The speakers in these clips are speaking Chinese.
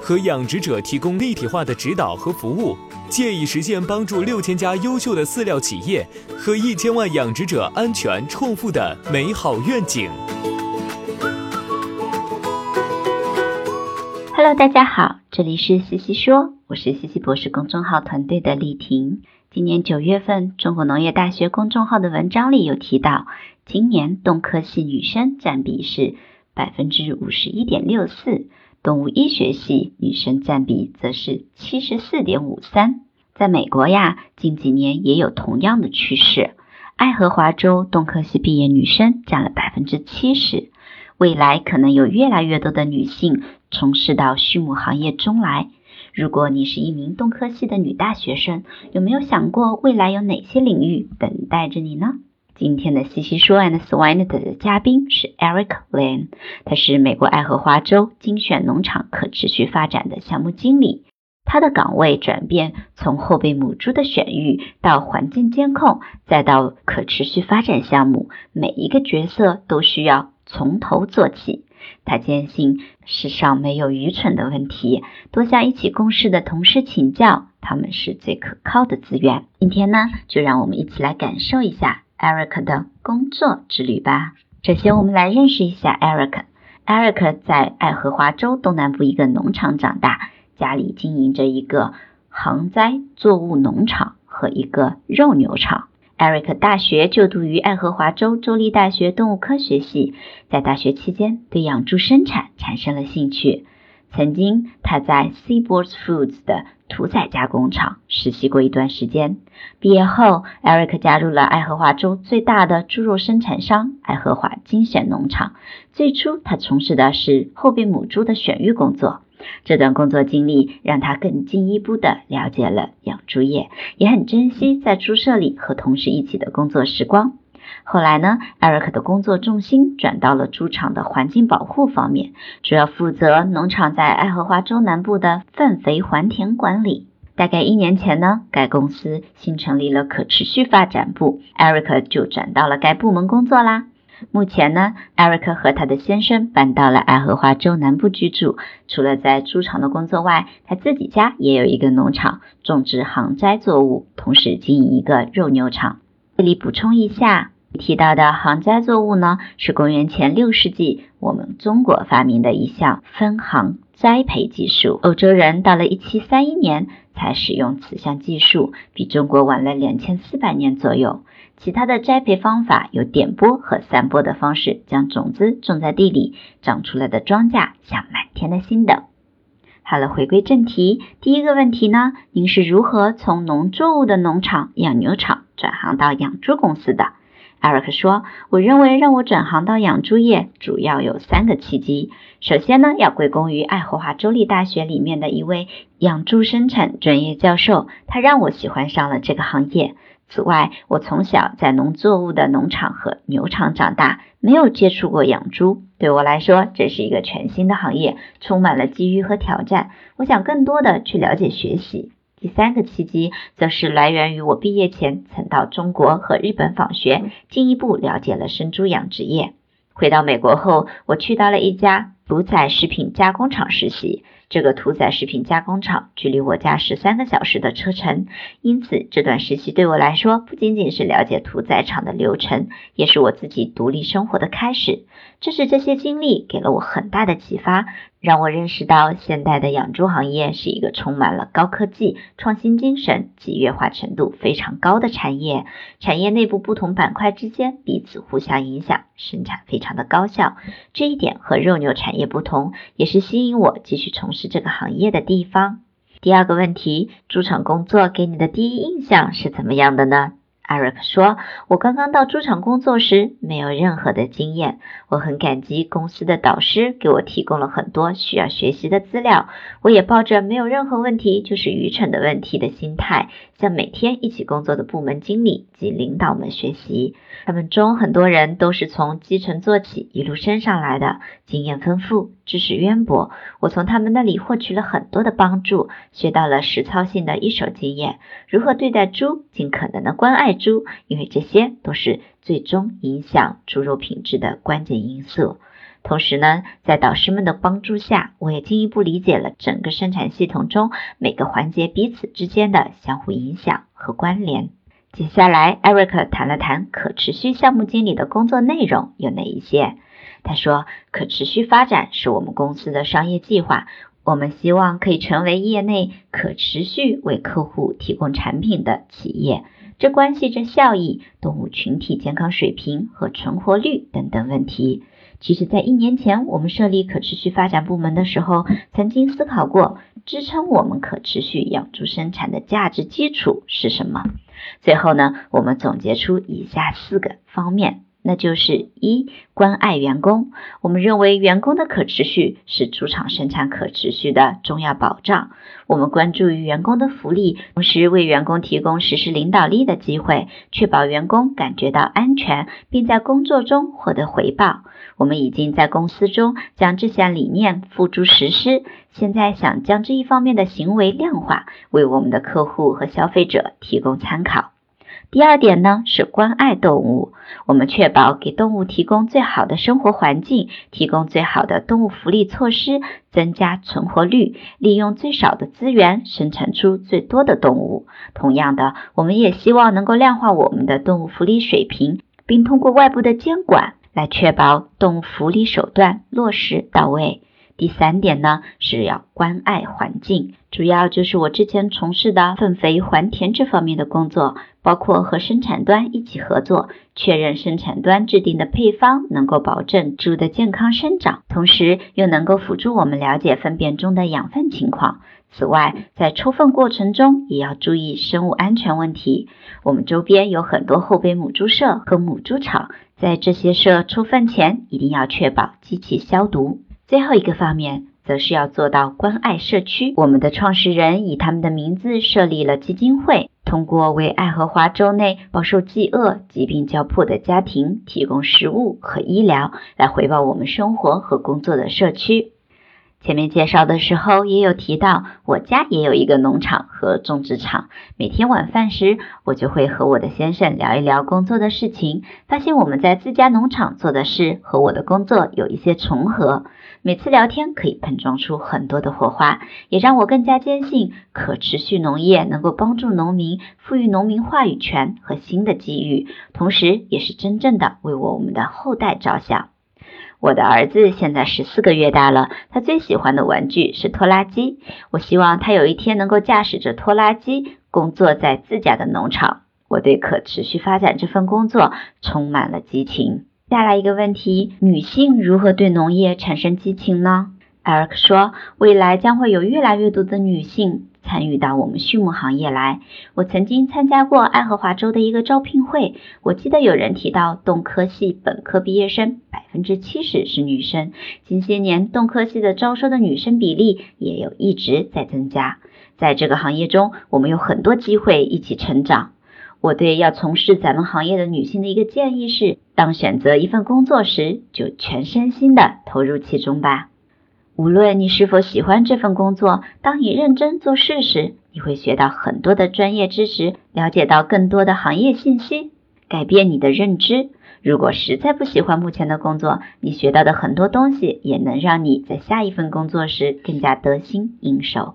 和养殖者提供立体化的指导和服务，借以实现帮助六千家优秀的饲料企业和一千万养殖者安全创富的美好愿景。Hello，大家好，这里是西西说，我是西西博士公众号团队的丽婷。今年九月份，中国农业大学公众号的文章里有提到，今年动科系女生占比是百分之五十一点六四。动物医学系女生占比则是七十四点五三，在美国呀，近几年也有同样的趋势。爱荷华州动科系毕业女生占了百分之七十，未来可能有越来越多的女性从事到畜牧行业中来。如果你是一名动科系的女大学生，有没有想过未来有哪些领域等待着你呢？今天的西西说 and Swine 的嘉宾是 Eric Lane，他是美国爱荷华州精选农场可持续发展的项目经理。他的岗位转变从后备母猪的选育到环境监控，再到可持续发展项目，每一个角色都需要从头做起。他坚信世上没有愚蠢的问题，多向一起共事的同事请教，他们是最可靠的资源。今天呢，就让我们一起来感受一下。Eric 的工作之旅吧。首先，我们来认识一下 Eric。Eric 在爱荷华州东南部一个农场长大，家里经营着一个航栽作物农场和一个肉牛场。Eric 大学就读于爱荷华州州立大学动物科学系，在大学期间对养猪生产产生了兴趣。曾经，他在 Seabords Foods 的屠宰加工厂实习过一段时间。毕业后，Eric 加入了爱荷华州最大的猪肉生产商爱荷华精选农场。最初，他从事的是后备母猪的选育工作。这段工作经历让他更进一步的了解了养猪业，也很珍惜在猪舍里和同事一起的工作时光。后来呢，Eric 的工作重心转到了猪场的环境保护方面，主要负责农场在爱荷华州南部的粪肥还田管理。大概一年前呢，该公司新成立了可持续发展部，Eric 就转到了该部门工作啦。目前呢，Eric 和他的先生搬到了爱荷华州南部居住。除了在猪场的工作外，他自己家也有一个农场，种植航栽作物，同时经营一个肉牛场。这里补充一下。提到的行栽作物呢，是公元前六世纪我们中国发明的一项分行栽培技术。欧洲人到了一七三一年才使用此项技术，比中国晚了两千四百年左右。其他的栽培方法有点播和散播的方式，将种子种在地里，长出来的庄稼像满天的星斗。好了，回归正题，第一个问题呢，您是如何从农作物的农场养牛场转行到养猪公司的？艾瑞克说：“我认为让我转行到养猪业，主要有三个契机。首先呢，要归功于爱荷华州立大学里面的一位养猪生产专业教授，他让我喜欢上了这个行业。此外，我从小在农作物的农场和牛场长大，没有接触过养猪，对我来说这是一个全新的行业，充满了机遇和挑战。我想更多的去了解学习。”第三个契机则是来源于我毕业前曾到中国和日本访学，进一步了解了生猪养殖业。回到美国后，我去到了一家屠宰食品加工厂实习。这个屠宰食品加工厂距离我家十三个小时的车程，因此这段时期对我来说不仅仅是了解屠宰场的流程，也是我自己独立生活的开始。正是这些经历给了我很大的启发。让我认识到，现代的养猪行业是一个充满了高科技、创新精神、集约化程度非常高的产业。产业内部不同板块之间彼此互相影响，生产非常的高效。这一点和肉牛产业不同，也是吸引我继续从事这个行业的地方。第二个问题，猪场工作给你的第一印象是怎么样的呢？艾瑞克说：“我刚刚到猪场工作时，没有任何的经验。我很感激公司的导师给我提供了很多需要学习的资料。我也抱着没有任何问题就是愚蠢的问题的心态，向每天一起工作的部门经理及领导们学习。他们中很多人都是从基层做起，一路升上来的，经验丰富，知识渊博。我从他们那里获取了很多的帮助，学到了实操性的一手经验，如何对待猪，尽可能的关爱。”猪，因为这些都是最终影响猪肉品质的关键因素。同时呢，在导师们的帮助下，我也进一步理解了整个生产系统中每个环节彼此之间的相互影响和关联。接下来，艾瑞克谈了谈可持续项目经理的工作内容有哪一些。他说，可持续发展是我们公司的商业计划。我们希望可以成为业内可持续为客户提供产品的企业。这关系着效益、动物群体健康水平和存活率等等问题。其实，在一年前我们设立可持续发展部门的时候，曾经思考过支撑我们可持续养猪生产的价值基础是什么。最后呢，我们总结出以下四个方面。那就是一关爱员工。我们认为员工的可持续是猪场生产可持续的重要保障。我们关注于员工的福利，同时为员工提供实施领导力的机会，确保员工感觉到安全，并在工作中获得回报。我们已经在公司中将这项理念付诸实施，现在想将这一方面的行为量化，为我们的客户和消费者提供参考。第二点呢是关爱动物，我们确保给动物提供最好的生活环境，提供最好的动物福利措施，增加存活率，利用最少的资源生产出最多的动物。同样的，我们也希望能够量化我们的动物福利水平，并通过外部的监管来确保动物福利手段落实到位。第三点呢是要关爱环境，主要就是我之前从事的粪肥还田这方面的工作，包括和生产端一起合作，确认生产端制定的配方能够保证猪的健康生长，同时又能够辅助我们了解粪便中的养分情况。此外，在抽粪过程中也要注意生物安全问题。我们周边有很多后备母猪舍和母猪场，在这些舍抽粪前一定要确保机器消毒。最后一个方面，则是要做到关爱社区。我们的创始人以他们的名字设立了基金会，通过为爱荷华州内饱受饥饿、疾病交迫的家庭提供食物和医疗，来回报我们生活和工作的社区。前面介绍的时候也有提到，我家也有一个农场和种植场。每天晚饭时，我就会和我的先生聊一聊工作的事情，发现我们在自家农场做的事和我的工作有一些重合。每次聊天可以碰撞出很多的火花，也让我更加坚信可持续农业能够帮助农民，赋予农民话语权和新的机遇，同时也是真正的为我们的后代着想。我的儿子现在十四个月大了，他最喜欢的玩具是拖拉机。我希望他有一天能够驾驶着拖拉机工作在自家的农场。我对可持续发展这份工作充满了激情。再来一个问题：女性如何对农业产生激情呢？艾瑞克说，未来将会有越来越多的女性。参与到我们畜牧行业来。我曾经参加过爱荷华州的一个招聘会，我记得有人提到，动科系本科毕业生百分之七十是女生。近些年，动科系的招收的女生比例也有一直在增加。在这个行业中，我们有很多机会一起成长。我对要从事咱们行业的女性的一个建议是：当选择一份工作时，就全身心的投入其中吧。无论你是否喜欢这份工作，当你认真做事时，你会学到很多的专业知识，了解到更多的行业信息，改变你的认知。如果实在不喜欢目前的工作，你学到的很多东西也能让你在下一份工作时更加得心应手。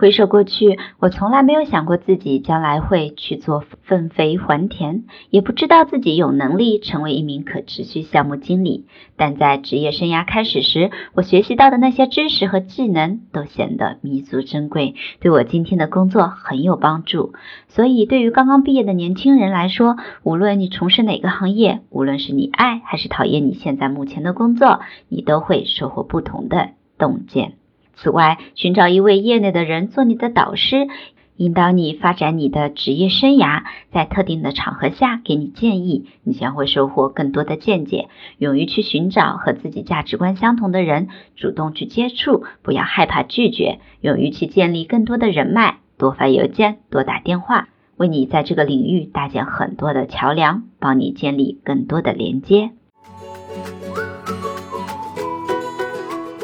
回首过去，我从来没有想过自己将来会去做粪肥还田，也不知道自己有能力成为一名可持续项目经理。但在职业生涯开始时，我学习到的那些知识和技能都显得弥足珍贵，对我今天的工作很有帮助。所以，对于刚刚毕业的年轻人来说，无论你从事哪个行业，无论是你爱还是讨厌你现在目前的工作，你都会收获不同的洞见。此外，寻找一位业内的人做你的导师，引导你发展你的职业生涯，在特定的场合下给你建议，你将会收获更多的见解。勇于去寻找和自己价值观相同的人，主动去接触，不要害怕拒绝。勇于去建立更多的人脉，多发邮件，多打电话，为你在这个领域搭建很多的桥梁，帮你建立更多的连接。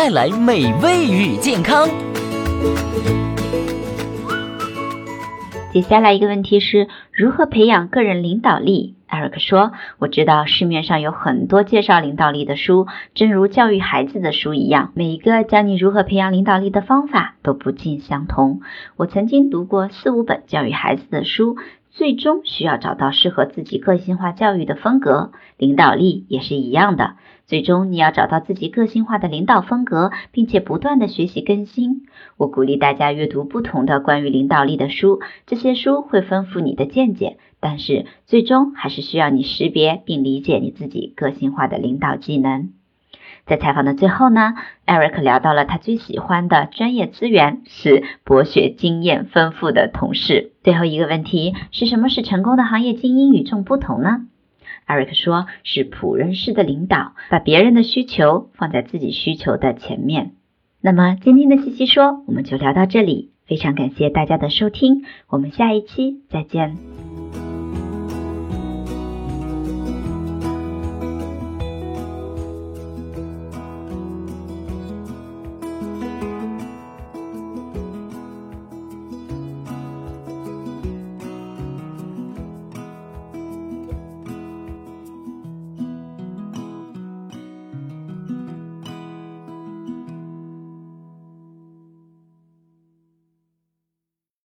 带来美味与健康。接下来一个问题是如何培养个人领导力？艾瑞克说：“我知道市面上有很多介绍领导力的书，正如教育孩子的书一样，每一个教你如何培养领导力的方法都不尽相同。我曾经读过四五本教育孩子的书。”最终需要找到适合自己个性化教育的风格，领导力也是一样的。最终你要找到自己个性化的领导风格，并且不断的学习更新。我鼓励大家阅读不同的关于领导力的书，这些书会丰富你的见解，但是最终还是需要你识别并理解你自己个性化的领导技能。在采访的最后呢，Eric 聊到了他最喜欢的专业资源是博学经验丰富的同事。最后一个问题是什么使成功的行业精英与众不同呢艾瑞克说是仆人式的领导，把别人的需求放在自己需求的前面。那么今天的西西说我们就聊到这里，非常感谢大家的收听，我们下一期再见。